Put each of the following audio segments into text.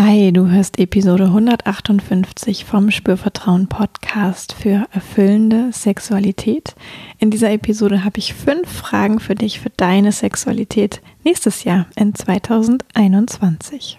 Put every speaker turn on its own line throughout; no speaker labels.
Hi, du hörst Episode 158 vom Spürvertrauen Podcast für erfüllende Sexualität. In dieser Episode habe ich fünf Fragen für dich für deine Sexualität nächstes Jahr in 2021.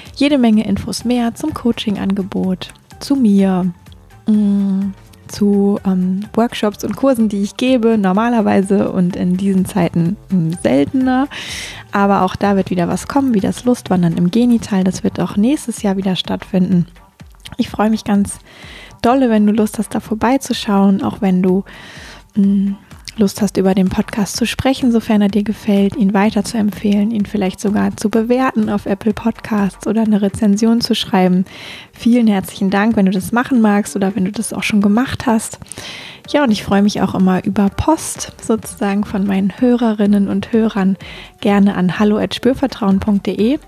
jede Menge Infos mehr zum Coaching-Angebot, zu mir, mm, zu ähm, Workshops und Kursen, die ich gebe, normalerweise und in diesen Zeiten mh, mm, seltener. Aber auch da wird wieder was kommen, wie das Lustwandern im Genital. Das wird auch nächstes Jahr wieder stattfinden. Ich freue mich ganz dolle, wenn du Lust hast, da vorbeizuschauen, auch wenn du mh, mm, Lust hast, über den Podcast zu sprechen, sofern er dir gefällt, ihn weiter zu empfehlen, ihn vielleicht sogar zu bewerten auf Apple Podcasts oder eine Rezension zu schreiben. Vielen herzlichen Dank, wenn du das machen magst oder wenn du das auch schon gemacht hast. Ja, und ich freue mich auch immer über Post sozusagen von meinen Hörerinnen und Hörern gerne an hallo@spürvertrauen.de.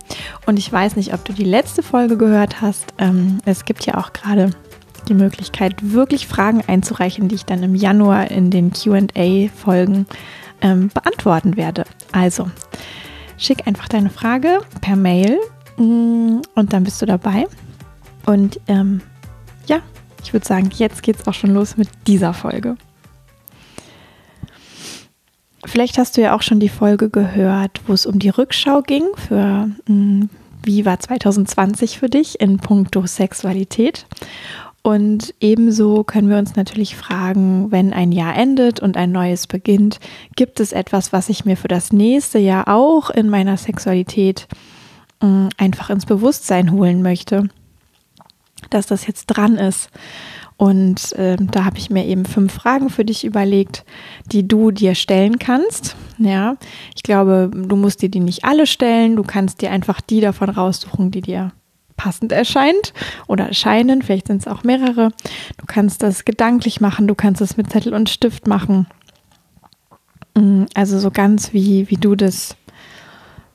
Und ich weiß nicht, ob du die letzte Folge gehört hast. Ähm, es gibt ja auch gerade die Möglichkeit, wirklich Fragen einzureichen, die ich dann im Januar in den QA-Folgen ähm, beantworten werde. Also, schick einfach deine Frage per Mail mm, und dann bist du dabei. Und ähm, ja, ich würde sagen, jetzt geht es auch schon los mit dieser Folge. Vielleicht hast du ja auch schon die Folge gehört, wo es um die Rückschau ging für mh, mm, wie war 2020 für dich in puncto Sexualität. Und ebenso können wir uns natürlich fragen, wenn ein Jahr endet und ein neues beginnt, gibt es etwas, was ich mir für das nächste Jahr auch in meiner Sexualität äh, einfach ins Bewusstsein holen möchte, dass das jetzt dran ist. Und äh, da habe ich mir eben fünf Fragen für dich überlegt, die du dir stellen kannst. Ja, ich glaube, du musst dir die nicht alle stellen. Du kannst dir einfach die davon raussuchen, die dir passend erscheint oder erscheinen. Vielleicht sind es auch mehrere. Du kannst das gedanklich machen, du kannst es mit Zettel und Stift machen. Mm, also so ganz wie, wie du das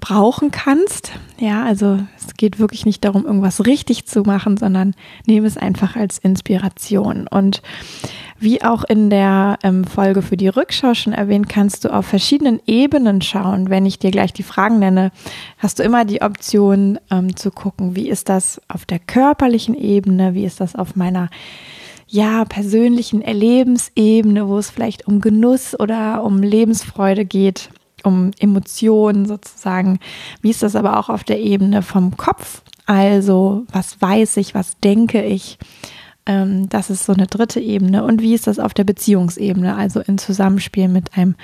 brauchen kannst. Ja, also es geht wirklich nicht darum, irgendwas richtig zu machen, sondern nehme es einfach als Inspiration. Und wie auch in der ähm, Folge für die Rückschau schon erwähnt, kannst du auf verschiedenen Ebenen schauen. Wenn ich dir gleich die Fragen nenne, hast du immer die Option ähm, zu gucken, wie ist das auf der körperlichen Ebene, wie ist das auf meiner ja, persönlichen Erlebensebene, wo es vielleicht um Genuss oder um Lebensfreude geht, um Emotionen sozusagen. Wie ist das aber auch auf der Ebene vom Kopf? Also, was weiß ich, was denke ich? Ähm, das ist so eine dritte Ebene. Und wie ist das auf der Beziehungsebene, also im Zusammenspiel mit einem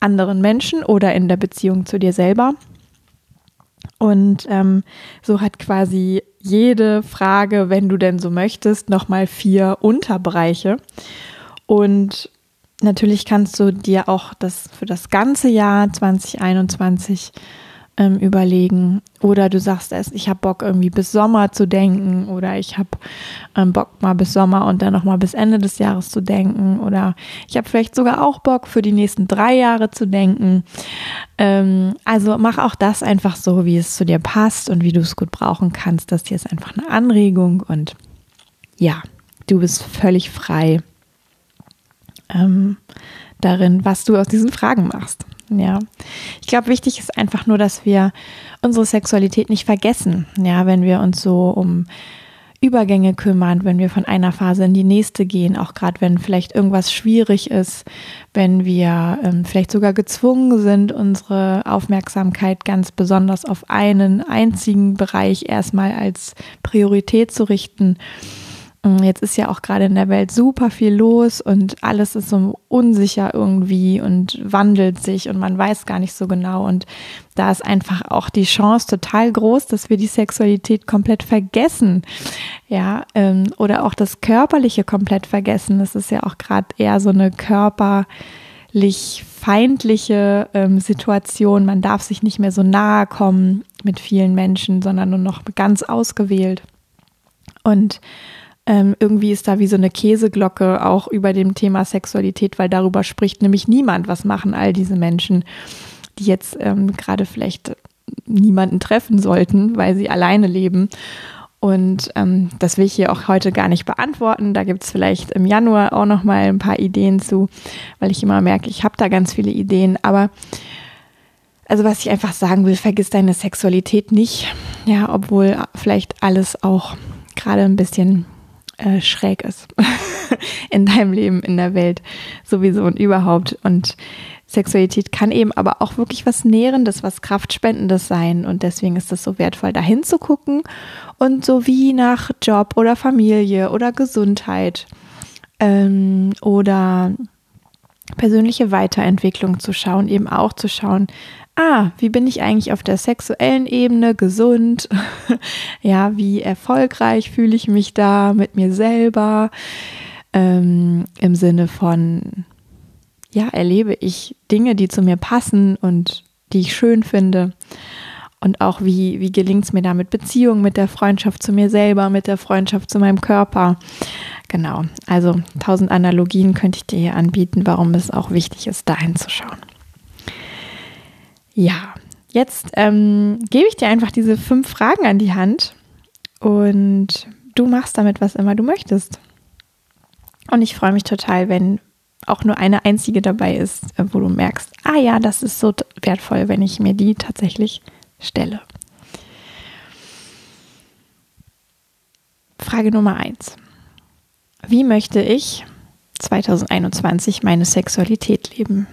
anderen Menschen oder in der Beziehung zu dir selber? Und ähm, so hat quasi jede Frage, wenn du denn so möchtest, nochmal vier Unterbereiche. Und natürlich kannst du dir auch das für das ganze Jahr 2021 ähm, überlegen. Oder du sagst es, ich habe Bock irgendwie bis Sommer zu denken oder ich habe ähm, Bock mal bis Sommer und dann nochmal bis Ende des Jahres zu denken. Oder ich habe vielleicht sogar auch Bock für die nächsten drei Jahre zu denken. Ähm, also mach auch das einfach so, wie es zu dir passt und wie du es gut brauchen kannst. Das hier ist einfach eine Anregung und ja, du bist völlig frei ähm, darin, was du aus diesen Fragen machst. Ja, ich glaube, wichtig ist einfach nur, dass wir unsere Sexualität nicht vergessen. Ja, wenn wir uns so um Übergänge kümmern, wenn wir von einer Phase in die nächste gehen, auch gerade wenn vielleicht irgendwas schwierig ist, wenn wir ähm, vielleicht sogar gezwungen sind, unsere Aufmerksamkeit ganz besonders auf einen einzigen Bereich erstmal als Priorität zu richten jetzt ist ja auch gerade in der Welt super viel los und alles ist so unsicher irgendwie und wandelt sich und man weiß gar nicht so genau. Und da ist einfach auch die Chance total groß, dass wir die Sexualität komplett vergessen. Ja, ähm, oder auch das Körperliche komplett vergessen. Das ist ja auch gerade eher so eine Körper- feindliche ähm, Situation. Man darf sich nicht mehr so nahe kommen mit vielen Menschen, sondern nur noch ganz ausgewählt. Und ähm, irgendwie ist da wie so eine Käseglocke auch über dem Thema Sexualität, weil darüber spricht nämlich niemand. Was machen all diese Menschen, die jetzt ähm, gerade vielleicht niemanden treffen sollten, weil sie alleine leben? Und ähm, das will ich hier auch heute gar nicht beantworten. Da gibt es vielleicht im Januar auch noch mal ein paar Ideen zu, weil ich immer merke, ich habe da ganz viele Ideen. Aber also was ich einfach sagen will, vergiss deine Sexualität nicht. Ja, obwohl vielleicht alles auch gerade ein bisschen äh, schräg ist in deinem Leben, in der Welt sowieso und überhaupt. Und Sexualität kann eben aber auch wirklich was Nährendes, was Kraftspendendes sein. Und deswegen ist es so wertvoll, da hinzugucken und so wie nach Job oder Familie oder Gesundheit ähm, oder persönliche Weiterentwicklung zu schauen, eben auch zu schauen, ah, wie bin ich eigentlich auf der sexuellen Ebene gesund? ja, wie erfolgreich fühle ich mich da mit mir selber? Ähm, Im Sinne von, ja, erlebe ich Dinge, die zu mir passen und die ich schön finde. Und auch wie, wie gelingt es mir da mit Beziehungen, mit der Freundschaft zu mir selber, mit der Freundschaft zu meinem Körper. Genau, also tausend Analogien könnte ich dir hier anbieten, warum es auch wichtig ist, da hinzuschauen. Ja, jetzt ähm, gebe ich dir einfach diese fünf Fragen an die Hand und du machst damit, was immer du möchtest. Und ich freue mich total, wenn auch nur eine einzige dabei ist, äh, wo du merkst, ah ja, das ist so wertvoll, wenn ich mir die tatsächlich stelle. Frage Nummer eins. Wie möchte ich 2021 meine Sexualität leben?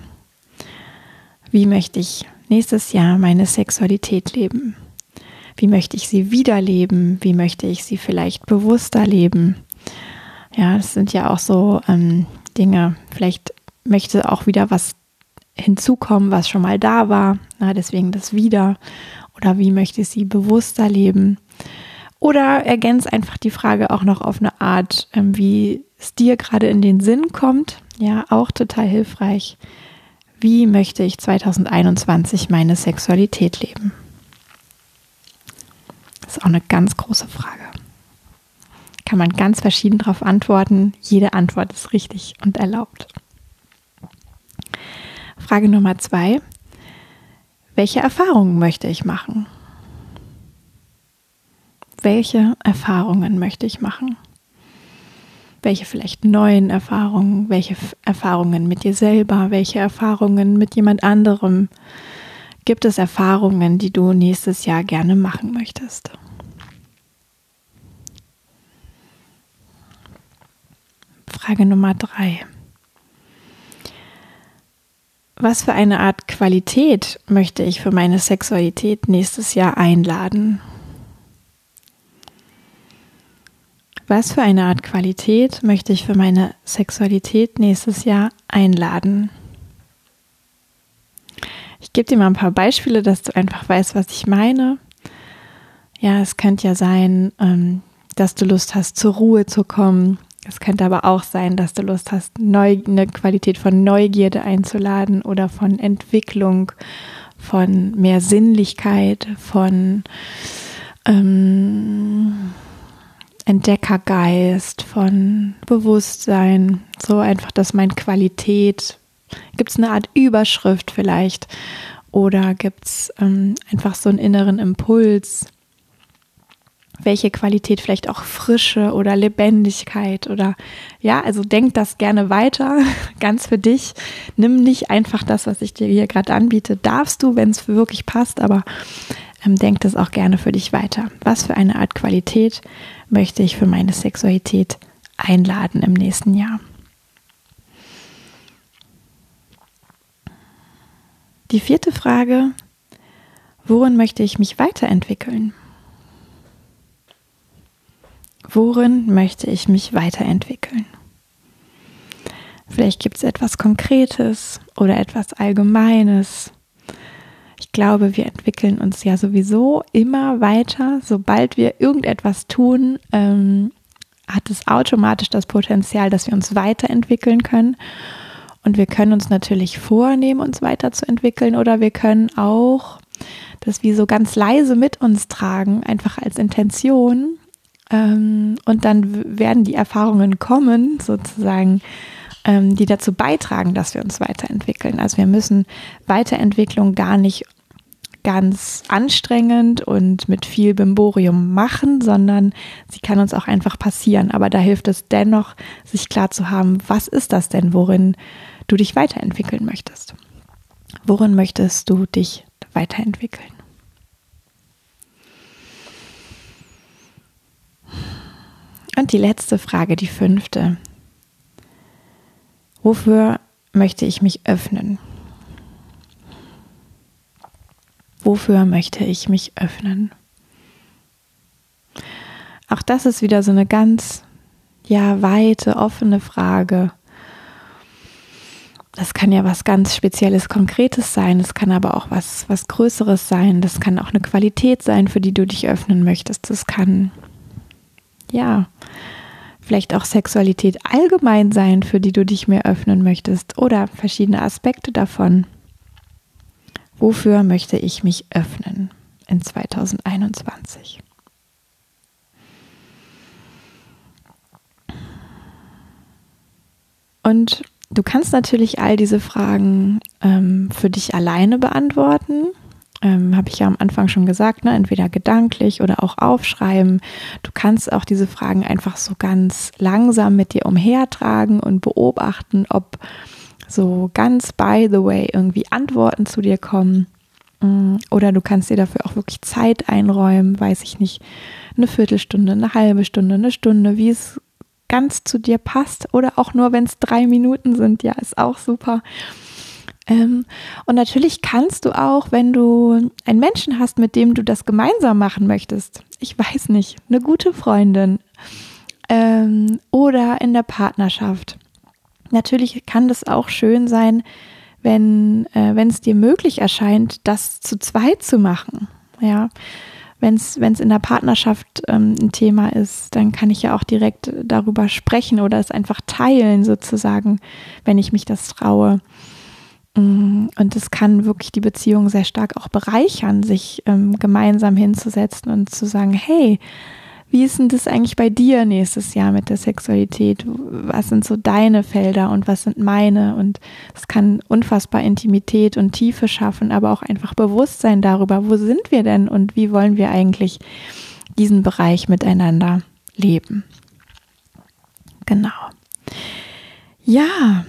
Wie möchte ich nächstes Jahr meine Sexualität leben? Wie möchte ich sie wiederleben? Wie möchte ich sie vielleicht bewusster leben? Ja, das sind ja auch so ähm, Dinge. Vielleicht möchte auch wieder was hinzukommen, was schon mal da war. Na, deswegen das wieder. Oder wie möchte ich sie bewusster leben? Oder ergänzt einfach die Frage auch noch auf eine Art, ähm, wie es dir gerade in den Sinn kommt. Ja, auch total hilfreich. Wie möchte ich 2021 meine Sexualität leben? Das ist auch eine ganz große Frage. Kann man ganz verschieden darauf antworten. Jede Antwort ist richtig und erlaubt. Frage Nummer zwei. Welche Erfahrungen möchte ich machen? Welche Erfahrungen möchte ich machen? welche vielleicht neuen Erfahrungen, welche Erfahrungen mit dir selber, welche Erfahrungen mit jemand anderem. Gibt es Erfahrungen, die du nächstes Jahr gerne machen möchtest? Frage Nummer drei. Was für eine Art Qualität möchte ich für meine Sexualität nächstes Jahr einladen? Was für eine Art Qualität möchte ich für meine Sexualität nächstes Jahr einladen? Ich gebe dir mal ein paar Beispiele, dass du einfach weißt, was ich meine. Ja, es könnte ja sein, ähm, dass du Lust hast, zur Ruhe zu kommen. Es könnte aber auch sein, dass du Lust hast, eine Qualität von Neugierde einzuladen oder von Entwicklung, von mehr Sinnlichkeit, von ähm, Entdeckergeist, von Bewusstsein, so einfach, dass mein Qualität, gibt es eine Art Überschrift vielleicht oder gibt es ähm, einfach so einen inneren Impuls, welche Qualität vielleicht auch Frische oder Lebendigkeit oder ja, also denk das gerne weiter, ganz für dich. Nimm nicht einfach das, was ich dir hier gerade anbiete, darfst du, wenn es wirklich passt, aber denk das auch gerne für dich weiter. Was für eine Art Qualität möchte ich für meine Sexualität einladen im nächsten Jahr? Die vierte Frage, worin möchte ich mich weiterentwickeln? Worin möchte ich mich weiterentwickeln? Vielleicht gibt es etwas Konkretes oder etwas Allgemeines, ich glaube, wir entwickeln uns ja sowieso immer weiter. Sobald wir irgendetwas tun, ähm, hat es automatisch das Potenzial, dass wir uns weiterentwickeln können. Und wir können uns natürlich vornehmen, uns weiterzuentwickeln oder wir können auch das wie so ganz leise mit uns tragen, einfach als Intention. Ähm, und dann werden die Erfahrungen kommen, sozusagen, ähm, die dazu beitragen, dass wir uns weiterentwickeln. Also wir müssen Weiterentwicklung gar nicht ganz anstrengend und mit viel Bimborium machen, sondern sie kann uns auch einfach passieren. Aber da hilft es dennoch, sich klar zu haben, was ist das denn, worin du dich weiterentwickeln möchtest? Worin möchtest du dich weiterentwickeln? Und die letzte Frage, die fünfte. Wofür möchte ich mich öffnen? Wofür möchte ich mich öffnen? Auch das ist wieder so eine ganz, ja, weite, offene Frage. Das kann ja was ganz Spezielles, Konkretes sein. Das kann aber auch was, was Größeres sein. Das kann auch eine Qualität sein, für die du dich öffnen möchtest. Das kann, ja, vielleicht auch Sexualität allgemein sein, für die du dich mehr öffnen möchtest. Oder verschiedene Aspekte davon. Wofür möchte ich mich öffnen in 2021? Und du kannst natürlich all diese Fragen ähm, für dich alleine beantworten. Ähm, Habe ich ja am Anfang schon gesagt, ne? entweder gedanklich oder auch aufschreiben. Du kannst auch diese Fragen einfach so ganz langsam mit dir umhertragen und beobachten, ob so ganz by the way irgendwie Antworten zu dir kommen. Mm, oder du kannst dir dafür auch wirklich Zeit einräumen, weiß ich nicht, eine Viertelstunde, eine halbe Stunde, eine Stunde, wie es ganz zu dir passt. Oder auch nur, wenn es drei Minuten sind, ja, ist auch super. Ähm, und natürlich kannst du auch, wenn du einen Menschen hast, mit dem du das gemeinsam machen möchtest, ich weiß nicht, eine gute Freundin ähm, oder in der Partnerschaft, Natürlich kann das auch schön sein, wenn äh, wenn es dir möglich erscheint, das zu zweit zu machen. Ja, wenn es in der Partnerschaft ähm, ein Thema ist, dann kann ich ja auch direkt darüber sprechen oder es einfach teilen sozusagen, wenn ich mich das traue. Mm, und es kann wirklich die Beziehung sehr stark auch bereichern, sich ähm, gemeinsam hinzusetzen und zu sagen, hey, wie ist denn das eigentlich bei dir nächstes Jahr mit der Sexualität? Was sind so deine Felder und was sind meine? Und es kann unfassbar Intimität und Tiefe schaffen, aber auch einfach Bewusstsein darüber, wo sind wir denn und wie wollen wir eigentlich diesen Bereich miteinander leben. Genau. Ja.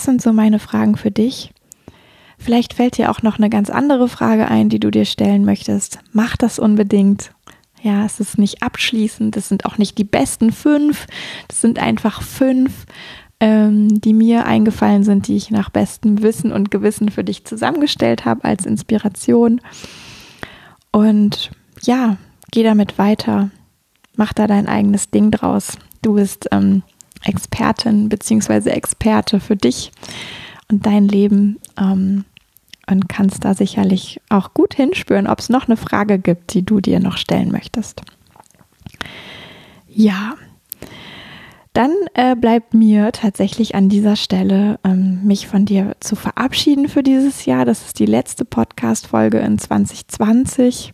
Das sind so meine Fragen für dich. Vielleicht fällt dir auch noch eine ganz andere Frage ein, die du dir stellen möchtest. Mach das unbedingt. Ja, es ist nicht abschließend, das sind auch nicht die besten fünf, das sind einfach fünf, ähm, die mir eingefallen sind, die ich nach bestem Wissen und Gewissen für dich zusammengestellt habe als Inspiration. Und ja, geh damit weiter, mach da dein eigenes Ding draus. Du bist ähm, Expertin bzw. Experte für dich und dein Leben. Ähm, und kannst da sicherlich auch gut hinspüren, ob es noch eine Frage gibt, die du dir noch stellen möchtest. Ja, dann äh, bleibt mir tatsächlich an dieser Stelle, ähm, mich von dir zu verabschieden für dieses Jahr. Das ist die letzte Podcast-Folge in 2020.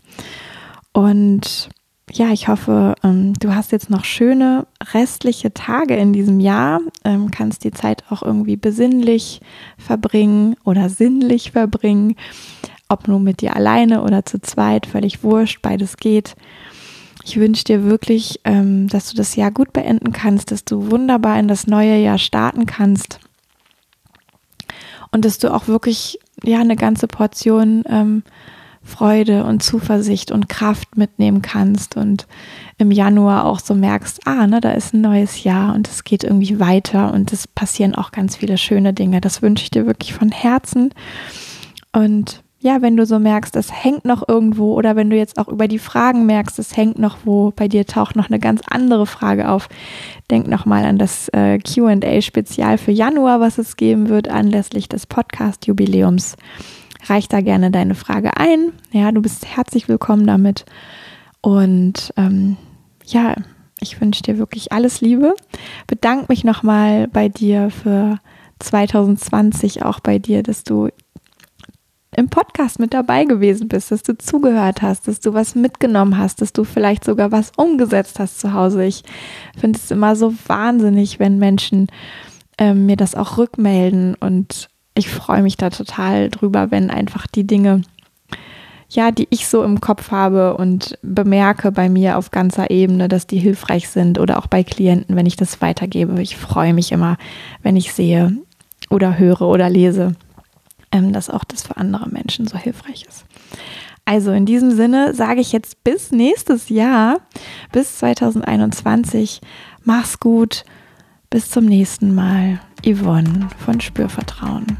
Und ja, ich hoffe, ähm, du hast jetzt noch schöne restliche Tage in diesem Jahr, ähm, kannst die Zeit auch irgendwie besinnlich verbringen oder sinnlich verbringen, ob nur mit dir alleine oder zu zweit, völlig wurscht, beides geht. Ich wünsche dir wirklich, ähm, dass du das Jahr gut beenden kannst, dass du wunderbar in das neue Jahr starten kannst und dass du auch wirklich ja eine ganze Portion Freude und Zuversicht und Kraft mitnehmen kannst und im Januar auch so merkst, ah, ne, da ist ein neues Jahr und es geht irgendwie weiter und es passieren auch ganz viele schöne Dinge. Das wünsche ich dir wirklich von Herzen. Und ja, wenn du so merkst, es hängt noch irgendwo oder wenn du jetzt auch über die Fragen merkst, es hängt noch wo, bei dir taucht noch eine ganz andere Frage auf, denk nochmal an das äh, QA-Spezial für Januar, was es geben wird anlässlich des Podcast-Jubiläums reich da gerne deine Frage ein. Ja, du bist herzlich willkommen damit. Und ähm, ja, Ich wünsche dir wirklich alles Liebe. Bedanke mich nochmal bei dir für 2020, auch bei dir, dass du im Podcast mit dabei gewesen bist, dass du zugehört hast, dass du was mitgenommen hast, dass du vielleicht sogar was umgesetzt hast zu Hause. Ich finde es immer so wahnsinnig, wenn Menschen äh, mir das auch rückmelden und ich freue mich da total drüber, wenn einfach die Dinge, ja, die ich so im Kopf habe und bemerke bei mir auf ganzer Ebene, dass die hilfreich sind oder auch bei Klienten, wenn ich das weitergebe. Ich freue mich immer, wenn ich sehe oder höre oder lese, ähm, dass auch das für andere Menschen so hilfreich ist. Also in diesem Sinne sage ich jetzt bis nächstes Jahr, bis 2021. Mach's gut. Bis zum nächsten Mal. Yvonne von Spürvertrauen.